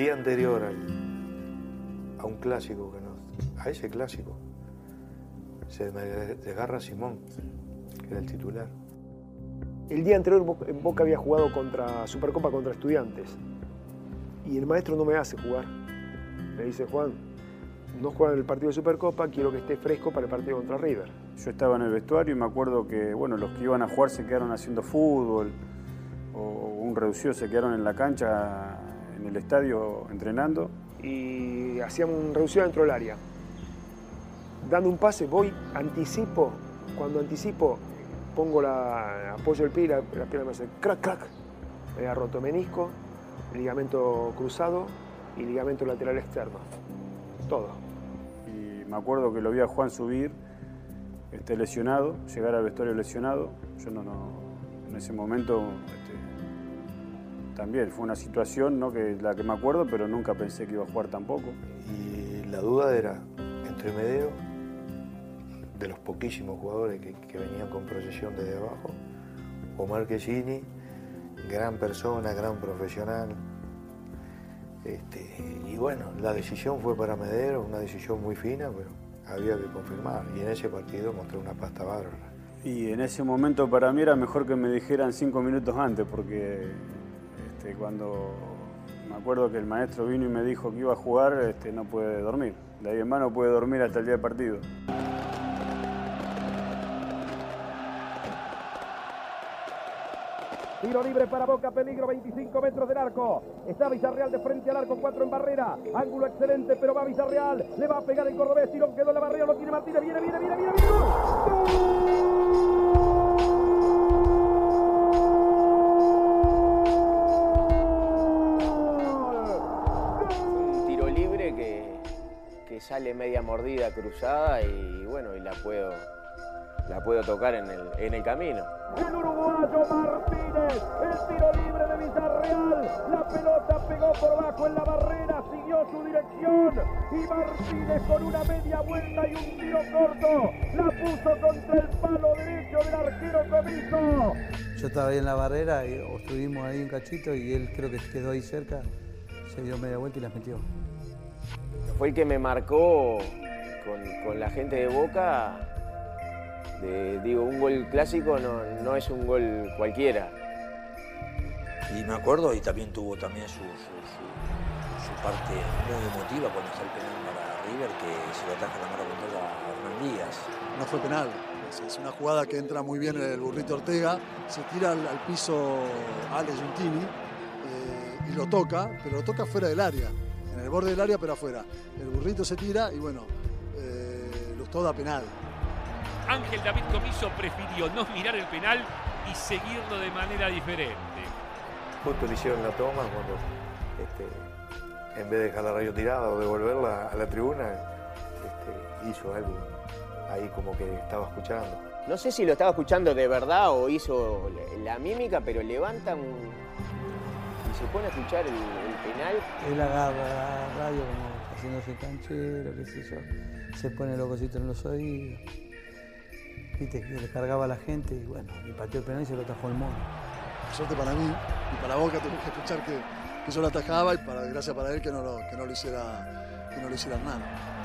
día anterior a un clásico, que nos, a ese clásico, se desgarra Simón, que era el titular. El día anterior Boca había jugado contra Supercopa contra Estudiantes y el maestro no me hace jugar. Me dice, Juan, no juega en el partido de Supercopa, quiero que esté fresco para el partido contra River. Yo estaba en el vestuario y me acuerdo que bueno, los que iban a jugar se quedaron haciendo fútbol o un reducido se quedaron en la cancha, en el estadio entrenando. Y hacíamos un reducido dentro del área. Dando un pase, voy, anticipo. Cuando anticipo, pongo la, apoyo el pie y la, pierna me hace crack, crack. Me ha roto menisco, ligamento cruzado y ligamento lateral externo. Todo. Y me acuerdo que lo vi a Juan subir, este, lesionado, llegar al vestuario lesionado. Yo no, no en ese momento también fue una situación ¿no? que la que me acuerdo, pero nunca pensé que iba a jugar tampoco. Y la duda era entre Medeo, de los poquísimos jugadores que, que venían con proyección desde abajo, o Marquesini, gran persona, gran profesional, este, y bueno, la decisión fue para Medero, una decisión muy fina, pero había que confirmar. Y en ese partido mostré una pasta bárbara. Y en ese momento para mí era mejor que me dijeran cinco minutos antes, porque este, cuando me acuerdo que el maestro vino y me dijo que iba a jugar, este, no puede dormir. De ahí en mano puede dormir hasta el día del partido. Tiro libre para Boca, peligro 25 metros del arco. Está Villarreal de frente al arco, 4 en barrera. Ángulo excelente, pero va Villarreal. Le va a pegar el cordobés. Tirón quedó en la barrera, lo tiene Martínez. Viene, viene, viene, viene, viene. Cruzada y bueno, y la puedo la puedo tocar en el, en el camino. El uruguayo Martínez, el tiro libre de Villarreal, la pelota pegó por bajo en la barrera, siguió su dirección y Martínez con una media vuelta y un tiro corto, la puso contra el palo derecho del arquero Comiso. Yo estaba ahí en la barrera y estuvimos ahí un cachito y él creo que quedó ahí cerca, se dio media vuelta y la metió. Fue el que me marcó con, con la gente de Boca digo, un gol clásico no, no, es un gol cualquiera. Y me acuerdo, y también tuvo también su, su, parte muy emotiva cuando está el penal para River, que se lo ataja la mano con a Hernán Díaz. No fue penal, es una jugada que entra muy bien el burrito Ortega, se tira al, piso Ale Giuntini eh, y lo toca, pero lo toca fuera del área, en el borde del área pero afuera. El burrito se tira y bueno, lo da penal. Ángel David Comiso prefirió no mirar el penal y seguirlo de manera diferente. Justo le hicieron la toma cuando este, en vez de dejar la radio tirada o devolverla a la tribuna, este, hizo algo ahí como que estaba escuchando. No sé si lo estaba escuchando de verdad o hizo la mímica, pero levanta un... y se pone a escuchar el, penal. Él agarra la radio como haciéndose canchero, qué sé yo. Se pone locosito en los oídos que le a la gente y bueno, y pateó el penal y se lo atajó el mono. Suerte para mí y para Boca tuve que escuchar que, que yo lo atajaba y para gracia para él que no lo, que no lo hiciera que no lo hiciera Hernán.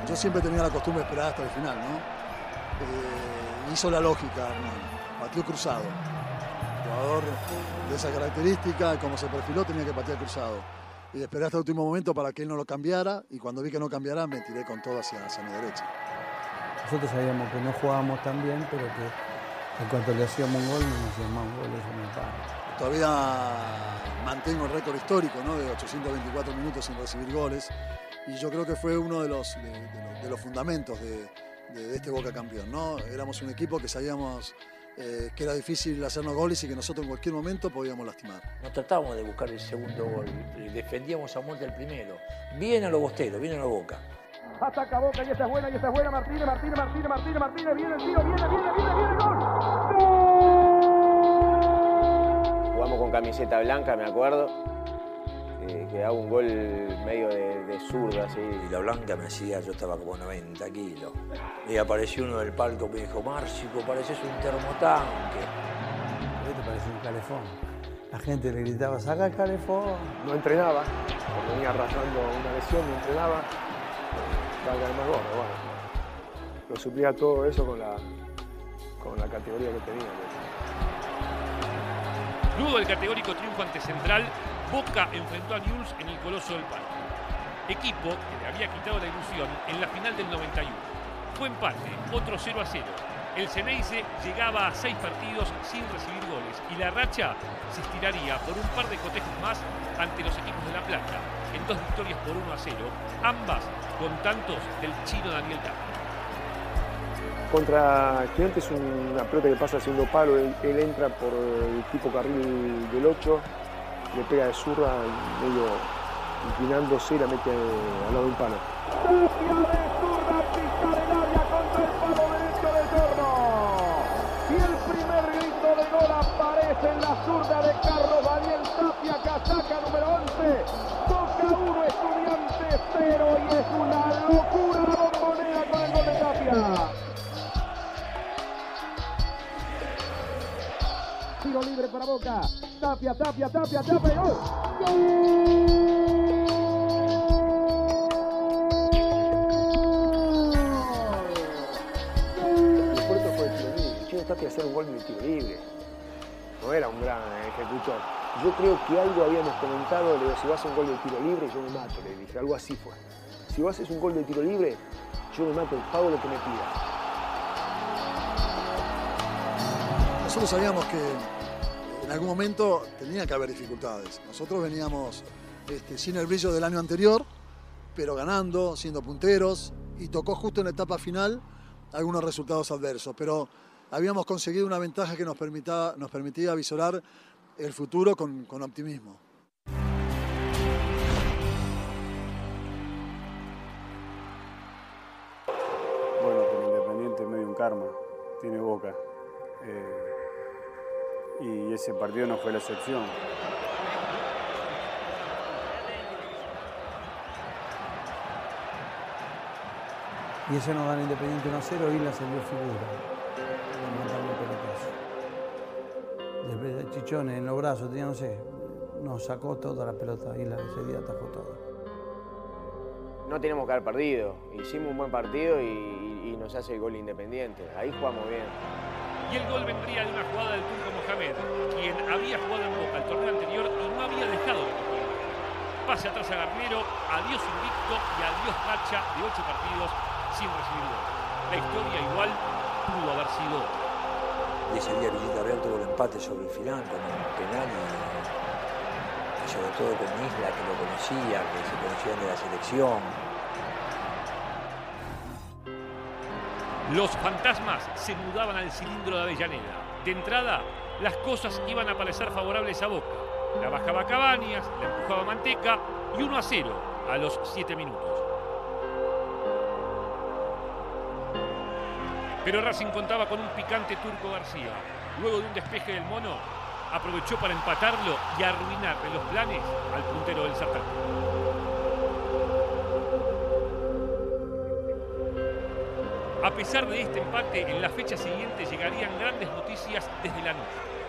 Yo siempre tenía la costumbre de esperar hasta el final, ¿no? Eh, hizo la lógica Hernán, pateó cruzado. Jugador de esa característica, como se perfiló, tenía que patear cruzado. Y esperé hasta el último momento para que él no lo cambiara y cuando vi que no cambiara me tiré con todo hacia, hacia mi derecha. Nosotros sabíamos que no jugábamos tan bien, pero que en cuanto le hacíamos un gol, no nos hacíamos más goles en el Todavía mantengo el récord histórico ¿no? de 824 minutos sin recibir goles y yo creo que fue uno de los, de, los, fundamentos de, este Boca campeón. ¿no? Éramos un equipo que sabíamos eh, que era difícil hacernos goles y que nosotros en cualquier momento podíamos lastimar. No tratábamos de buscar el segundo gol, defendíamos a muerte el primero. Bien a los bosteros, bien a la boca. Ataca Boca y esta es buena, y esta es buena. Martínez, Martínez, Martínez, Martínez, Martínez. Viene el tiro, viene, viene, viene, viene, gol. Jugamos con camiseta blanca, me acuerdo. Eh, que daba un gol medio de, de zurda, así. Y la blanca me hacía, yo estaba como 90 kilos. Y apareció uno del palco que me dijo, Márcico, pareces un termotanque. te parece un calefón. La gente le gritaba, saca el calefón. No entrenaba, porque venía arrastrando una lesión, no entrenaba. Estaba más gordo, bueno. Lo suplía todo eso con la, con la categoría que tenía. Luego del categórico triunfo ante Central, Boca enfrentó a Newell's en el Coloso del Parque. Equipo que le había quitado la ilusión en la final del 91. Fue empate, otro 0 a 0. El Ceneice llegaba a seis partidos sin recibir goles y la racha se estiraría por un par de cotejos más ante los equipos de La Plata, en dos victorias por 1 a 0, ambas con tantos del chino Daniel Tapia. Contra Estudiantes es una pelota que pasa haciendo palo, él, él entra por el tipo carril del 8, le pega de zurra, medio inclinándose y la mete al lado de un palo. Zurda, en la zurda de Carlos Daniel Tapia, casaca número 11. Toca uno, estudiante cero y es una locura la bombonera con el gol de Tapia. Tiro libre para Boca. Tapia, Tapia, Tapia, Tapia y gol. El puerto fue de tiro libre. El Chino Tapia hacía un gol de tiro libre. No era un gran ejecutor. Yo creo que algo habíamos comentado, le digo, si vas a un gol de tiro libre, yo me mato, le dije, algo así fue. Si vos haces un gol de tiro libre, yo me mato, pago lo que me pidas. Nosotros sabíamos que en algún momento tenía que haber dificultades. Nosotros veníamos este, sin el brillo del año anterior, pero ganando, siendo punteros, y tocó justo en la etapa final algunos resultados adversos. Pero habíamos conseguido una ventaja que nos, permitía, nos visorar el futuro con, con optimismo. Bueno, pero Independiente medio un karma, tiene boca. Eh, y ese partido no fue la excepción. Y ese no gana Independiente 1 a 0, Isla se dio figura. Después de Chichones en los brazos, tenía, no sé, nos sacó toda la pelota. Isla ese día atajó todo. No tenemos que haber perdido. Hicimos un buen partido y, y nos hace el gol independiente. Ahí jugamos bien. Y el gol vendría de una jugada del turco Mohamed, quien había jugado en Boca el torneo anterior y no había dejado de jugar. Pase atrás a Garnero, adiós invicto y adiós racha de ocho partidos sin recibir gol. La historia igual pudo haber sido. Y ese día Villita Real tuvo el empate sobre el final con un penal y, y sobre todo con Isla que lo conocía, que se conocían de la selección. Los fantasmas se mudaban al cilindro de Avellaneda. De entrada, las cosas iban a parecer favorables a Boca. La bajaba Cabañas, la empujaba Manteca y 1 a 0 a los 7 minutos. Pero Racing contaba con un picante Turco García. Luego de un despeje del mono, aprovechó para empatarlo y arruinarle los planes al puntero del certamen. Pesar de este empate, en la fecha siguiente llegarían grandes noticias desde Lanús.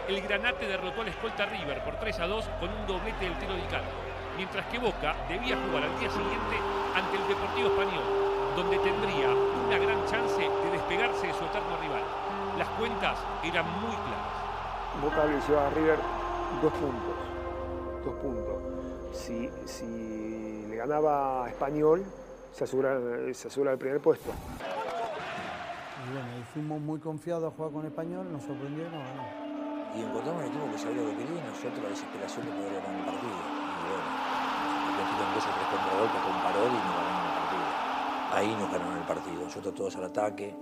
El Granate derrotó al escolta River por 3 a 2 con un doblete del tiro de Icardi, mientras que Boca debía jugar al día siguiente ante el Deportivo Español, donde tendría una gran chance de despegarse de su eterno rival. Las cuentas eran muy claras. Boca llevaba a River dos puntos. Dos puntos. Si, si le ganaba a Español, se asegura, se asegura el primer puesto. Y bueno, y fuimos muy confiados a jugar con Español, nos sorprendió y nos ganó. Y encontramos un equipo que sabía lo que quería y nosotros la desesperación de poder ganar el partido. Y bueno, nos metieron dos o tres contragolpes con Parol y nos ganaron el partido. Ahí nos ganaron el partido, nosotros todos al ataque.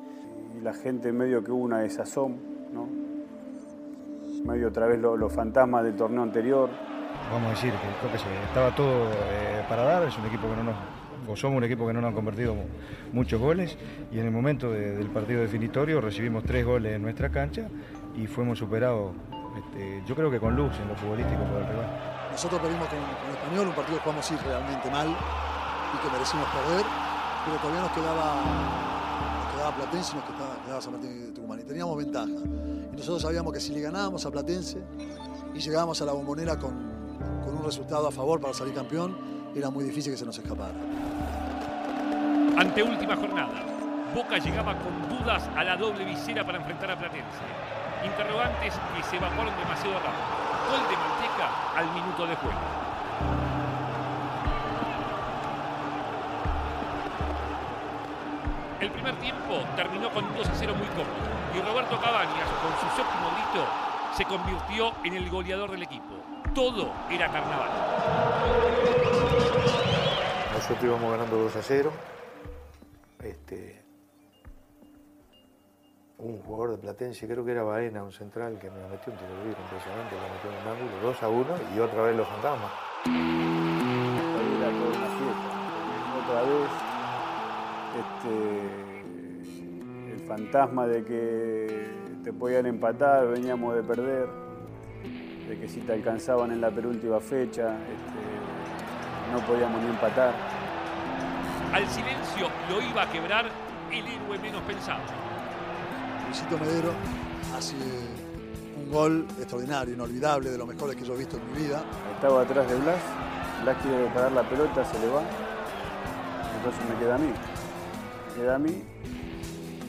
Y la gente medio que hubo una desazón, ¿no? Medio otra vez lo- los fantasmas del torneo anterior. Vamos a decir que creo que se, estaba todo eh, para dar, es un equipo que no nos, o somos un equipo que no nos han convertido mu- muchos goles y en el momento de- del partido definitorio recibimos tres goles en nuestra cancha y fuimos superados, este, yo creo que con luz en lo futbolístico por el rival. Nosotros perdimos con, con Español, un partido que jugamos sí realmente mal y que merecimos perder, pero todavía nos quedaba, quedaba Platense y nos quedaba, quedaba San Martín de Tucumán. Y teníamos ventaja. Y nosotros sabíamos que si le ganábamos a Platense y llegábamos a la bombonera con, con un resultado a favor para salir campeón, era muy difícil que se nos escapara. Anteúltima jornada. Boca llegaba con dudas a la doble visera para enfrentar a Platense. Interrogantes que se evacuaron demasiado rápido. Gol de Manteca al minuto de juego. El primer tiempo terminó con un 2 a 0 muy cómodo y Roberto Cabañas, con su séptimo grito, se convirtió en el goleador del equipo. Todo era carnaval. Nosotros íbamos ganando 2 a 0. Este, un jugador de Platense, creo que era Baena, un central, que me metió un tiro libre impresionante, lo metió en un ángulo, 2 a 1 y otra vez los fantasmas. Era toda una fiesta. Otra vez, este, el fantasma de que te podían empatar, veníamos de perder, de que si te alcanzaban en la penúltima fecha, este, no podíamos ni empatar. Al silencio lo iba a quebrar el héroe menos pensado. Luisito Medero hace un gol extraordinario, inolvidable, de los mejores que yo he visto en mi vida. Estaba atrás de Blas, Blas quiere parar la pelota, se le va, entonces me queda a mí. Me queda a mí,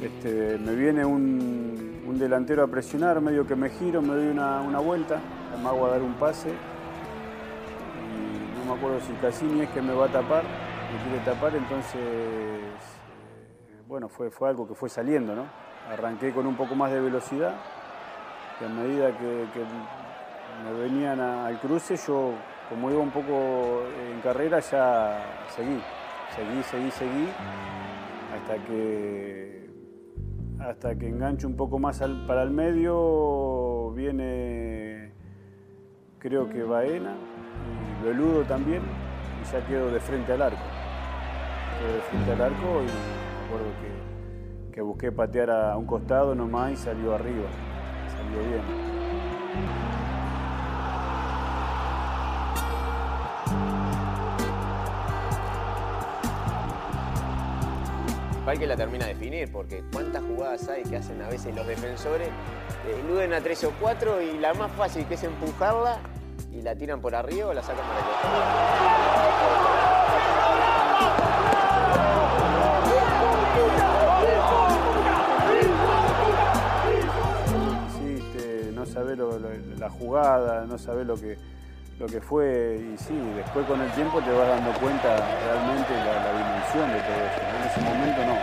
este, me viene un, un delantero a presionar, medio que me giro, me doy una, una vuelta, me hago a dar un pase y no me acuerdo si Cassini es que me va a tapar, me quiere tapar, entonces, eh, bueno, fue, fue algo que fue saliendo, ¿no? Arranqué con un poco más de velocidad y a medida que, que me venían al cruce, yo como iba un poco en carrera ya seguí, seguí, seguí, seguí, hasta que, hasta que engancho un poco más al- para el medio, viene creo que Baena y Beludo también, y ya quedo de frente al arco. Quedo de frente al arco y me acuerdo que, que busqué patear a un costado nomás y salió arriba, salió bien. Igual que la termina de definir, porque cuántas jugadas hay que hacen a veces los defensores, eh, eluden a tres o cuatro y la más fácil que es empujarla y la tiran por arriba o la sacan para el costado. hiciste, no sabés lo- lo- la jugada, no sabés lo que, lo que fue y sí, después con el tiempo te vas dando cuenta realmente la, la dimensión de todo eso. En ese momento no.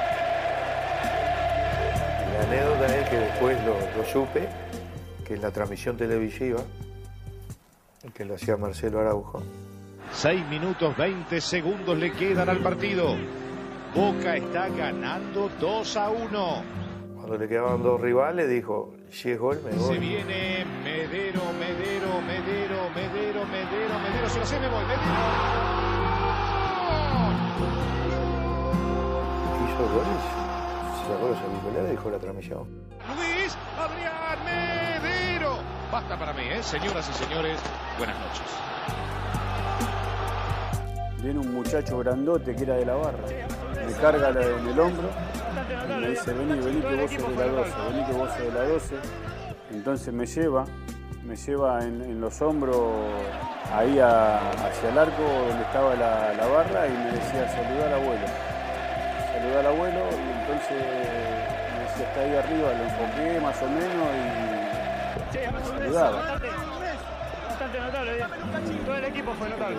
La anécdota es que después lo, lo supe, que la transmisión televisiva, que lo hacía Marcelo Araujo, 6 minutos 20 segundos le quedan al partido. Boca está ganando 2 a 1. cuando le quedaban dos rivales, dijo, si es gol, me Se voy. viene Medero, Medero, Medero, Medero, Medero, Medero. Se lo sé, me voy. Medero. Hizo goles, se sacó los auriculares y dejó la transmisión. Luis Adrián Medero. Basta para mí, ¿eh? Señoras y señores, buenas noches. Viene un muchacho grandote que era de la barra, me carga en el hombro y me dice, vení, vení que vos sos de la 12, vení que vos sos de la 12. Entonces me lleva, me lleva en, los hombros ahí hacia el arco donde estaba la, la barra y me decía, saludá al abuelo. Saludá al abuelo y entonces me decía, está ahí arriba, lo enfoqué más o menos y me saludaba. Bastante notable, bien. Todo el equipo fue notable.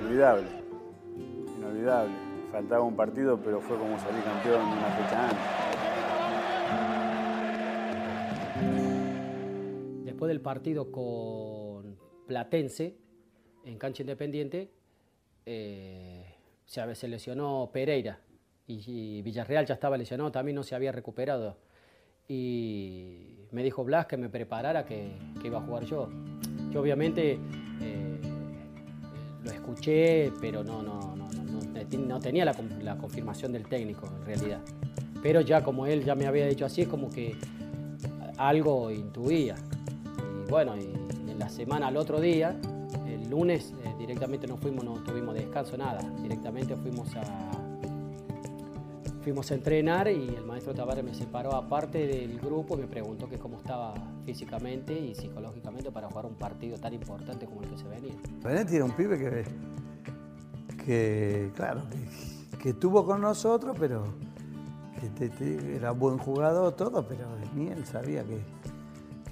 Inolvidable, inolvidable. Faltaba un partido, pero fue como salir campeón una fecha antes. Después del partido con Platense, en cancha independiente, eh, se, se lesionó Pereira y, y Villarreal ya estaba lesionado, también no se había recuperado. Y me dijo Blas que me preparara que, que iba a jugar yo. Yo obviamente eh, lo escuché, pero no, no, no, no, no- tenía la, la confirmación del técnico en realidad. Pero ya como él ya me había dicho así, es como que algo intuía. Y bueno, en la semana al otro día, el lunes eh, directamente no fuimos, no tuvimos descanso, nada. Directamente fuimos a, fuimos a entrenar y el maestro Tavares me separó aparte del grupo y me preguntó que cómo estaba físicamente y psicológicamente para jugar un partido tan importante como el que se venía. Benetti era un pibe que, que claro, que, que estuvo con nosotros, pero que te- te- era buen jugador, todo, pero ni él sabía que,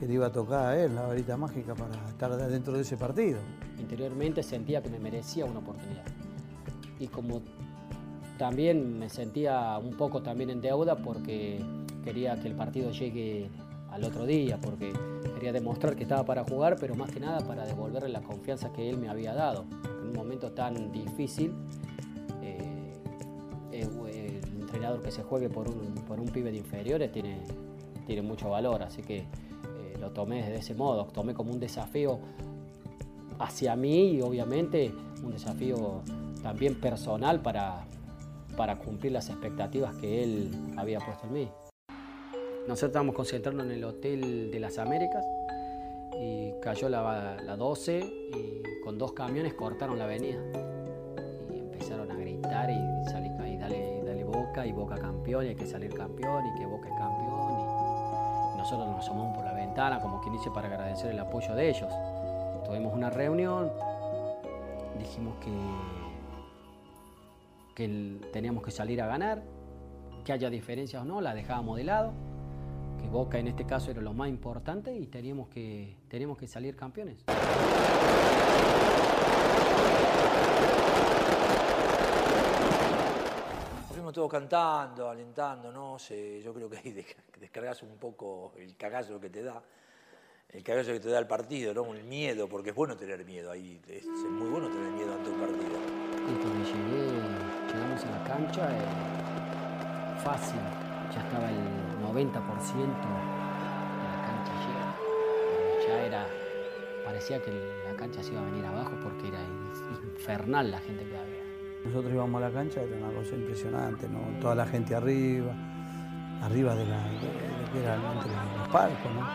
que le iba a tocar a él la varita mágica para estar dentro de ese partido. Interiormente sentía que me merecía una oportunidad. Y como también me sentía un poco también en deuda porque quería que el partido llegue al otro día, porque quería demostrar que estaba para jugar, pero más que nada para devolverle la confianza que él me había dado. En un momento tan difícil, eh, el entrenador que se juegue por un, por un pibe de inferiores tiene, tiene mucho valor, así que eh, lo tomé de ese modo, tomé como un desafío hacia mí y obviamente un desafío también personal para, para cumplir las expectativas que él había puesto en mí. Nosotros estábamos concentrando en el Hotel de las Américas y cayó la, la 12 y con dos camiones cortaron la avenida y empezaron a gritar y salir y dale, dale Boca y Boca campeón y hay que salir campeón y que Boca es campeón y nosotros nos asomamos por la ventana como quien dice para agradecer el apoyo de ellos. Tuvimos una reunión, dijimos que, que teníamos que salir a ganar, que haya diferencias o no, la dejábamos de lado, que Boca en este caso era lo más importante y teníamos que, teníamos que salir campeones. Fuimos todos cantando, alentándonos. eh, yo creo que ahí desca- descargas un poco el cagazo que te da, el cagazo que te da el partido, ¿no? El miedo, porque es bueno tener miedo ahí, es, es muy bueno tener miedo ante un partido. Y llegamos a la cancha, eh, fácil, ya estaba el 90% de la cancha llena. Ya era, parecía que la cancha se iba a venir abajo porque era in- infernal la gente que había. Nosotros íbamos a la cancha, era una cosa impresionante, ¿no? Toda la gente arriba, arriba de, la, de lo que era entre los palcos, ¿no?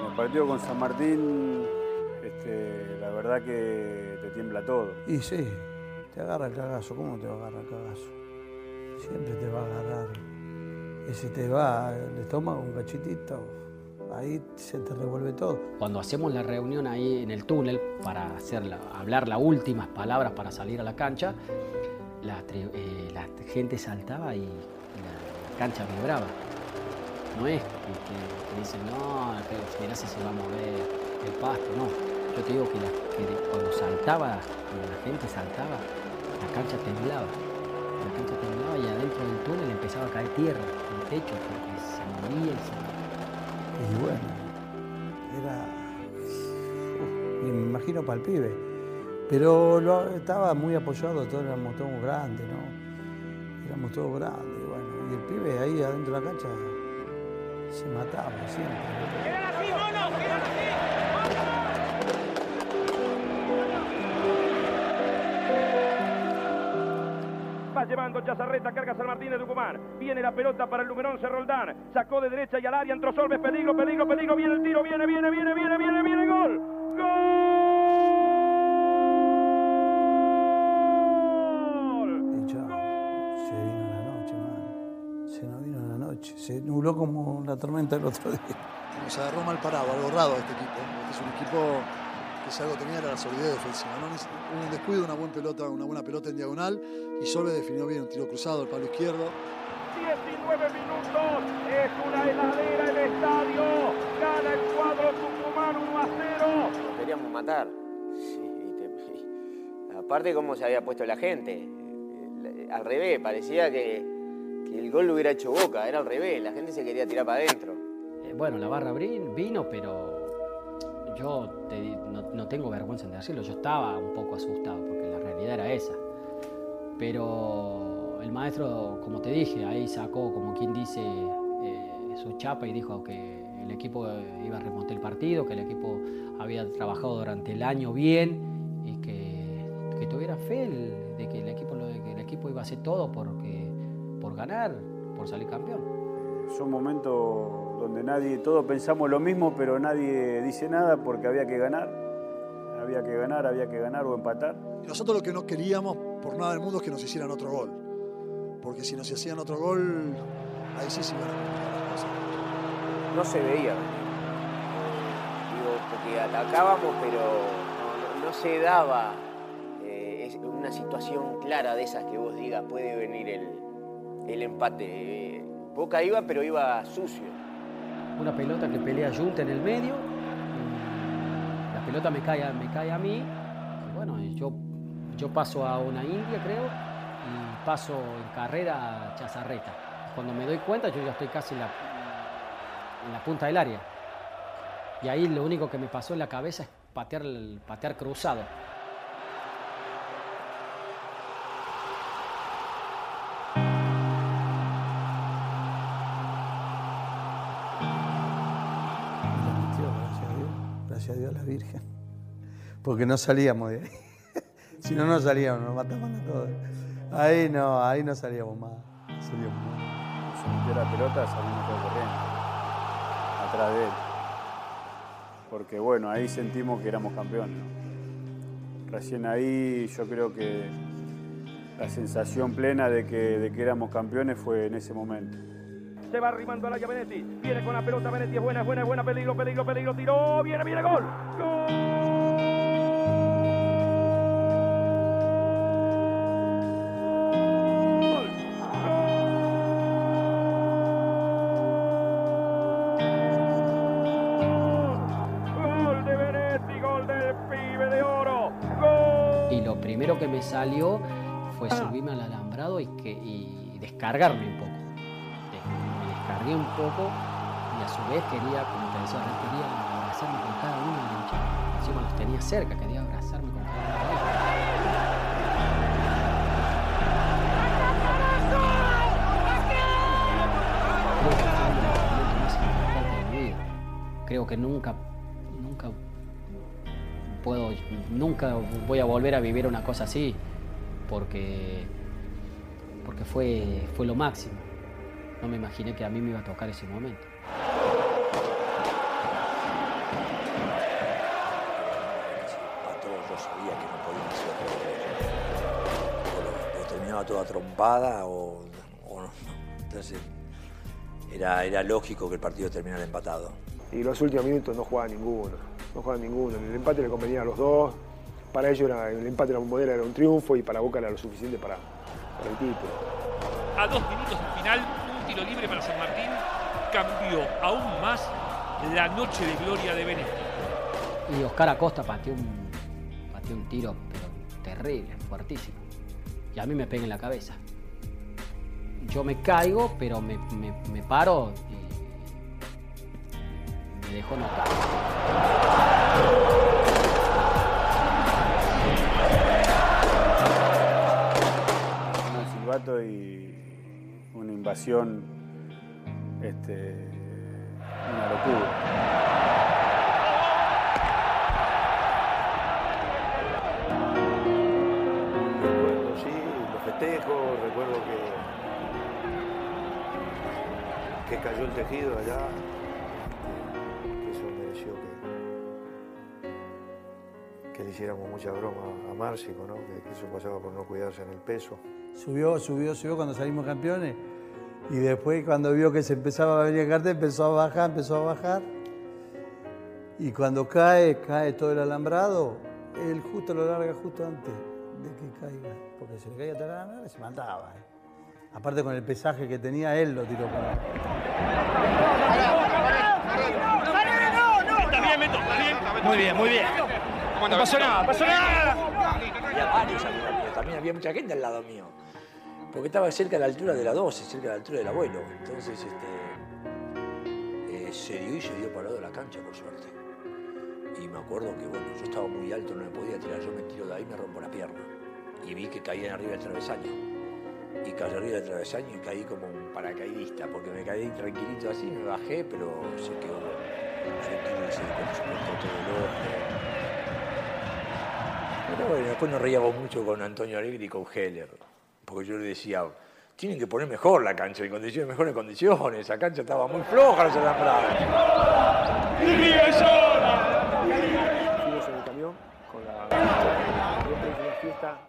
En el partido con San Martín, este, la verdad que te tiembla todo. Y sí, te agarra el cagazo, ¿cómo te va a agarrar el cagazo? Siempre te va a agarrar. Y si te va el estómago un cachitito, ahí se te revuelve todo. Cuando hacemos la reunión ahí en el túnel para hacer la- hablar las últimas palabras para salir a la cancha, la, eh, gente saltaba y la, cancha vibraba. No es que, que dicen, no, mirá si se va a mover el pasto, no. Yo te digo que, que cuando saltaba, cuando la gente saltaba, la cancha temblaba. La cancha temblaba y adentro del túnel empezaba a caer tierra, el techo, porque se movía y se Y bueno, era. uf, me imagino para el pibe. Pero lo- estaba muy apoyado, todos éramos todos grandes, ¿no? Éramos todos grandes, y bueno. Y el pibe ahí adentro de la cancha se mataba siempre. Va llevando Chazarreta, carga San Martín de Tucumán. Viene la pelota para el número 11 Roldán. Sacó de derecha y al área, entró Solves, peligro, peligro, peligro. Viene el tiro, viene, viene, viene, viene, viene, viene, gol. Y chao, se vino la noche, man. Se nos vino la noche. Se nubló como la tormenta del otro día. Nos agarró mal parado, algo raro este equipo. Este es un equipo si algo tenía era la solidez defensiva. ¿no? Un descuido, una buena pelota, una buena pelota en diagonal y Solve definió bien un tiro cruzado al palo izquierdo. 19 minutos. Es una heladera el estadio. Gana el cuadro Tucumán 1 a 0. Nos queríamos matar. Aparte cómo se había puesto la gente. Eh, Al revés, parecía que, que el gol lo hubiera hecho Boca, era al revés, la gente se quería tirar para adentro. Eh, bueno, la barra vino, pero yo te no, no tengo vergüenza en decirlo, yo estaba un poco asustado porque la realidad era esa. Pero el maestro, como te dije, ahí sacó, como quien dice, eh, su chapa y dijo que el equipo iba a remontar el partido, que el equipo había trabajado durante el año bien y que, que tuviera fe de que el equipo, que el equipo iba a hacer todo porque, por ganar, por salir campeón. Son momentos donde nadie, todos pensamos lo mismo, pero nadie dice nada porque había que ganar. Había que ganar, había que ganar o empatar. Nosotros lo que no queríamos por nada del mundo es que nos hicieran otro gol. porque si nos hacían otro gol, ahí sí se iban a complicar las cosas. No se veía venir. Digo, porque atacábamos, pero no, se daba eh, es una situación clara de esas que vos digas, puede venir el, el empate. Boca iba, pero iba sucio. Una pelota que pelea Junta en el medio. La pelota me cae, a- me cae a mí. Bueno, yo, yo paso a una India, creo, y paso en carrera a Chazarreta. Cuando me doy cuenta, yo ya estoy casi en la, la punta del área. Y ahí lo único que me pasó en la cabeza es patear, patear cruzado. Porque no salíamos de ahí. si no, no salíamos, nos mataban a todos. Ahí no, ahí no salíamos más. No salíamos más. Se metió la pelota, salimos todos corriendo. Atrás de él. Porque bueno, ahí sentimos que éramos campeones. ¿no? Recién ahí yo creo que la sensación plena de que, de que éramos campeones fue en ese momento. Se va arrimando al área Benetti. Viene con la pelota. Benetti es buena, es buena, es buena. Peligro, peligro, peligro. Tiró. Viene, viene, gol. Gol primero que me salió fue subirme al alambrado y, que, y descargarme un poco. Me descargué un poco y a su vez quería, como te decía, quería abrazarme con cada uno de los. Encima los tenía cerca, quería abrazarme con cada uno de ellos. Creo que fue nunca voy a volver a vivir una cosa así, porque, porque fue, fue lo máximo. No me imaginé que a mí me iba a tocar ese momento. Empató, yo sabía que no toda trompada o, o no. Entonces era, era lógico que el partido terminara empatado. Y los últimos minutos no jugaba ninguno, no jugaba ninguno. El empate le convenía a los dos. Para ellos era, el empate de la bombonera era un triunfo y para Boca era lo suficiente para, para el título. A dos minutos del final, un tiro libre para San Martín cambió aún más la noche de gloria de Benetti. Y Oscar Acosta pateó un, pateó un tiro pero terrible, fuertísimo. Y a mí me pega en la cabeza. Yo me caigo, pero me, me- me paro y me dejó notar. Un silbato y una invasión, este, una locura. Recuerdo, sí, los festejos, recuerdo que, que cayó el tejido allá, hiciéramos mucha broma a Márcico, ¿no? que, que eso pasaba por no cuidarse en el peso. Subió, subió, subió cuando salimos campeones. Y después cuando vio que se empezaba a venir el cartel, empezó a bajar, empezó a bajar. Y cuando cae, cae todo el alambrado, él justo lo larga justo antes de que caiga. Porque si le caía todo el alambrado, se mataba. ¿eh? Aparte con el pesaje que tenía, él lo tiró para Está bien, Beto, está bien. Muy bien, muy bien. No pasó nada, pasó también había mucha gente al lado mío. Porque estaba cerca de la altura de la 12, cerca de la altura del abuelo. Entonces, este, eh, se dio y se dio para el lado de la cancha, por suerte. Y me acuerdo que, bueno, yo estaba muy alto, no me podía tirar. Yo me tiro de ahí y me rompo la pierna. Y vi que caía arriba del travesaño. Y caí arriba del travesaño y caí como un paracaidista, porque me caí tranquilito así, me bajé, pero sé que hubo un sentido ese de cuando se cortó todo el ojo. Pero bueno, después nos reíamos mucho con Antonio Alegre y con Heller, porque yo le decía, tienen que poner mejor la cancha, en condiciones, mejores condiciones, esa cancha estaba muy floja los alambrados. Fuimos en el camión con la, la fiesta.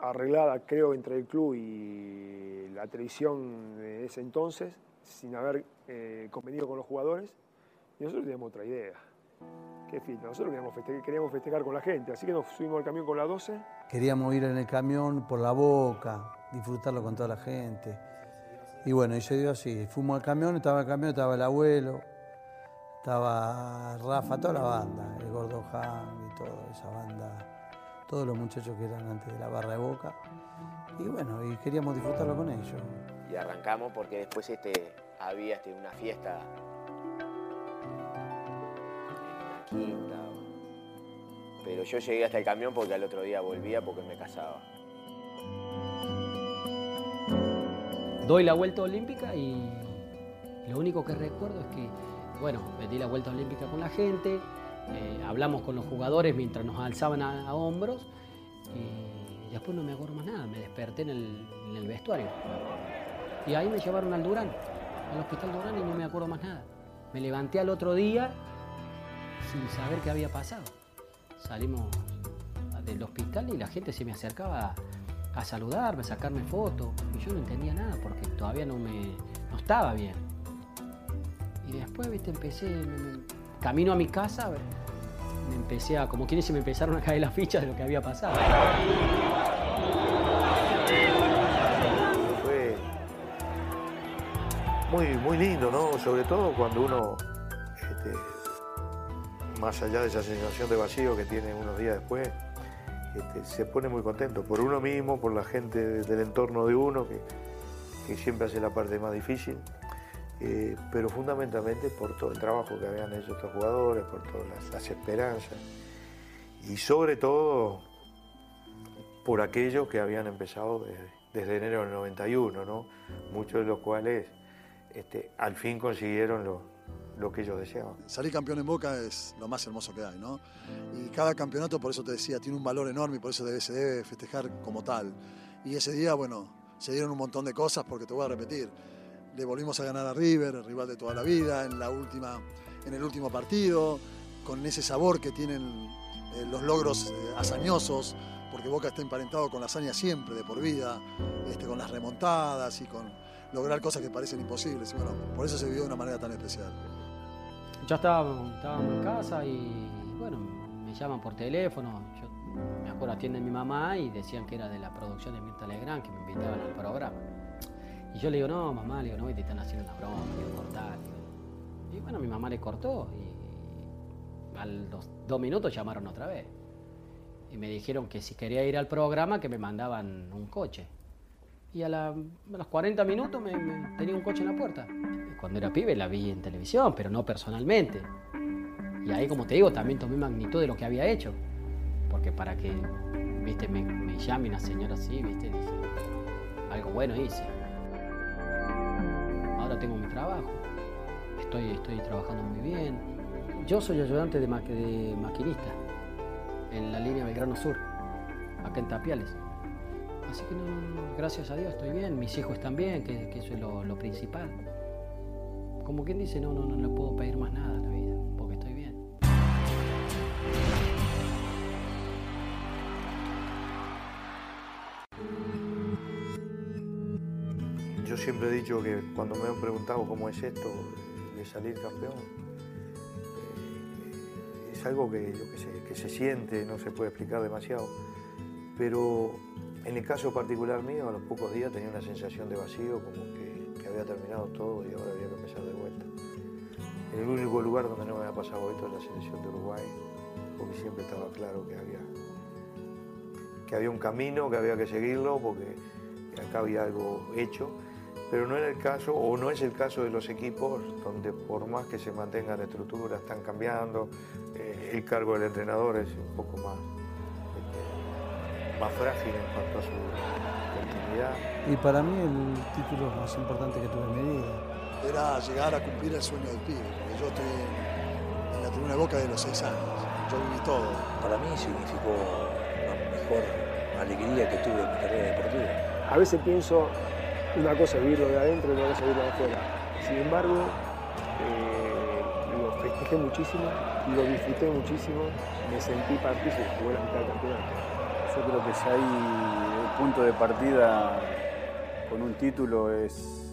arreglada, creo, entre el club y la televisión de ese entonces, sin haber eh, convenido con los jugadores. Y nosotros teníamos otra idea. Qué fiesta. Nosotros queríamos festejar, queríamos festejar con la gente. Así que nos subimos al camión con la 12. Queríamos ir en el camión por la boca, disfrutarlo con toda la gente. Y bueno, y se dio así. Fuimos al camión, estaba el camión, estaba el abuelo, estaba Rafa, toda la banda, el Gordo Han y toda esa banda, todos los muchachos que eran antes de la barra de boca. Y bueno, y queríamos disfrutarlo con ellos. Y arrancamos porque después este, había este, una fiesta Pero yo llegué hasta el camión porque al otro día volvía porque me casaba. Doy la vuelta olímpica y lo único que recuerdo es que, bueno, me di la vuelta olímpica con la gente, eh, hablamos con los jugadores mientras nos alzaban a, a hombros y después no me acuerdo más nada, me desperté en el, en el vestuario. Y ahí me llevaron al Durán, al hospital Durán y no me acuerdo más nada. Me levanté al otro día sin saber qué había pasado. Salimos del hospital y la gente se me acercaba a, saludarme, a sacarme fotos. Y yo no entendía nada porque todavía no me no estaba bien. Y después, viste, empecé, camino a mi casa, me empecé a, como quienes se me empezaron a caer las fichas de lo que había pasado. Fue muy, muy lindo, ¿no? Sobre todo cuando uno, este, más allá de esa sensación de vacío que tiene unos días después, este, se pone muy contento por uno mismo, por la gente del entorno de uno, que, que siempre hace la parte más difícil, eh, pero fundamentalmente por todo el trabajo que habían hecho estos jugadores, por todas las, esperanzas y sobre todo por aquellos que habían empezado desde, desde enero del 91, ¿no? muchos de los cuales este, al fin consiguieron lo, lo que ellos deseaban. Salir campeón en Boca es lo más hermoso que hay, ¿no? Y cada campeonato, por eso te decía, tiene un valor enorme y por eso se debe festejar como tal. Y ese día, bueno, se dieron un montón de cosas porque te voy a repetir. Le volvimos a ganar a River, rival de toda la vida, en, la última, en el último partido, con ese sabor que tienen eh, los logros eh, hazañosos, porque Boca está emparentado con la hazaña siempre, de por vida, este, con las remontadas y con lograr cosas que parecen imposibles. Bueno, por eso se vivió de una manera tan especial. Ya estábamos, estábamos en casa y bueno, me llaman por teléfono. Yo me acuerdo atiende mi mamá y decían que era de la producción de Mirta Legrand, que me invitaban al programa. Y yo le digo, no, mamá, le digo, no, te están haciendo una broma, digo, cortar. Y bueno, mi mamá le cortó y a los dos minutos llamaron otra vez. Y me dijeron que si quería ir al programa, que me mandaban un coche. Y a, los 40 minutos me- tenía un coche en la puerta. Cuando era pibe la vi en televisión, pero no personalmente. Y ahí, como te digo, también tomé magnitud de lo que había hecho. Porque para que, viste, me, me llame una señora así, viste, dije, algo bueno hice. Ahora tengo mi trabajo. Estoy, estoy trabajando muy bien. Yo soy ayudante de, ma- de maquinista en la línea Belgrano Sur, acá en Tapiales. Así que no, gracias a Dios estoy bien, mis hijos están bien, que, eso es lo principal. Como quien dice, no, no, no le puedo pedir más nada a la vida, porque estoy bien. Yo siempre he dicho que cuando me han preguntado cómo es esto de salir campeón, eh, es algo que, yo qué sé, que se siente, no se puede explicar demasiado. Pero en el caso particular mío, a los pocos días tenía una sensación de vacío, como que, que había terminado todo y ahora había que de vuelta. El único lugar donde no me había pasado esto es la selección de Uruguay, porque siempre estaba claro que había, que había un camino, que había que seguirlo, porque acá había algo hecho pero no era el caso o no es el caso de los equipos donde por más que se mantengan la estructura están cambiando, eh, el cargo del entrenador es un poco más, este, más frágil en cuanto a su continuidad. Y para mí el título más importante que tuve en mi vida. Era llegar a cumplir el sueño del pibe, porque yo estoy en, en la tribuna de Boca de los seis años, yo viví todo. Para mí significó la mejor alegría que tuve en mi carrera deportiva. A veces pienso, una cosa es vivirlo de adentro y otra cosa es vivirlo de afuera. Sin embargo, eh, lo festejé muchísimo, lo disfruté muchísimo, me sentí partícipe, jugué la mitad del campeonato. Yo creo que si hay este, punto de partida con un título es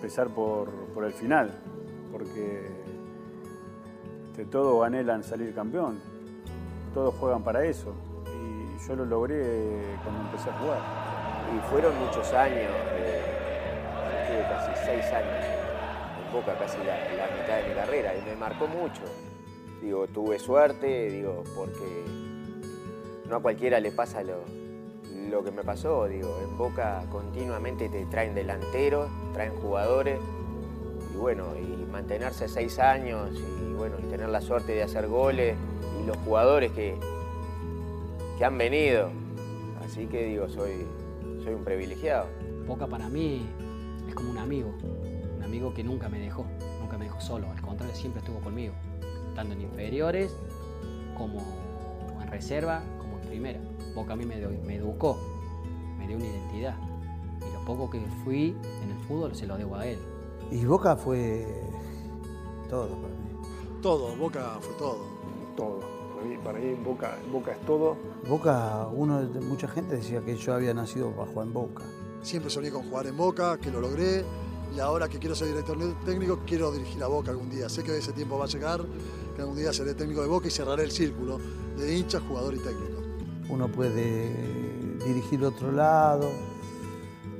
empezar por, por el final, porque todos anhelan salir campeón, todos juegan para eso y yo lo logré cuando empecé a jugar. Y fueron muchos años, eh, yo tuve casi seis años en Boca, casi la, la mitad de mi carrera, y me marcó mucho. Digo, tuve suerte, digo, porque no a cualquiera le pasa lo, lo que me pasó. Digo, en Boca continuamente te traen delanteros, traen jugadores, y bueno, y mantenerse seis años, y bueno, y tener la suerte de hacer goles, y los jugadores que, que han venido. Así que digo, soy, soy un privilegiado. Boca para mí es como un amigo, un amigo que nunca me dejó, nunca me dejó solo, al contrario, siempre estuvo conmigo, tanto en inferiores como en reserva, como en primera. Boca a mí me, dio- me educó, me dio una identidad. Y lo poco que fui en el fútbol se lo debo a él. Y Boca fue todo para mí. Todo, Boca fue todo. Todo. Para mí, para mí Boca, Boca es todo. Boca, uno, de- mucha gente decía que yo había nacido para jugar en Boca. Siempre soñé con jugar en Boca, que lo logré. Y ahora que quiero ser director técnico, quiero dirigir a Boca algún día. Sé que ese tiempo va a llegar, que algún día seré técnico de Boca y cerraré el círculo de hincha, jugador y técnico. Uno puede dirigir otro lado,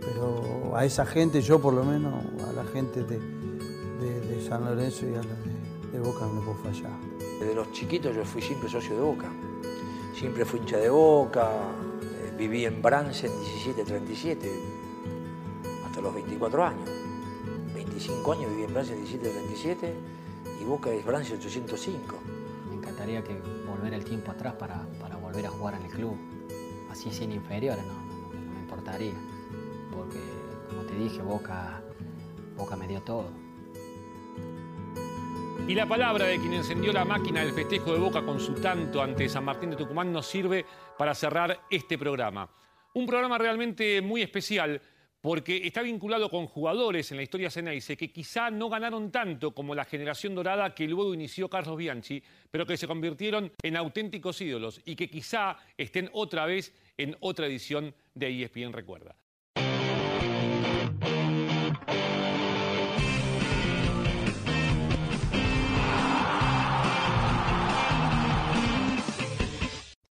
pero a esa gente, yo por lo menos, a la gente de, de- de San Lorenzo y a la de, de Boca no puedo fallar. Desde los chiquitos yo fui siempre socio de Boca. Siempre fui hincha de Boca. eh, viví en Bransen 1737 hasta los 24 años. 25 años viví en Bransen 1737 y Boca es Bransen 805. Me encantaría que volver el tiempo atrás para, para volver a jugar en el club. Así sin inferiores, no, me importaría. Porque, como te dije, Boca, Boca me dio todo. Y la palabra de quien encendió la máquina del festejo de Boca con su tanto ante San Martín de Tucumán nos sirve para cerrar este programa. Un programa realmente muy especial porque está vinculado con jugadores en la historia Ceneice que quizá no ganaron tanto como la generación dorada que luego inició Carlos Bianchi, pero que se convirtieron en auténticos ídolos y que quizá estén otra vez en otra edición de ESPN Recuerda.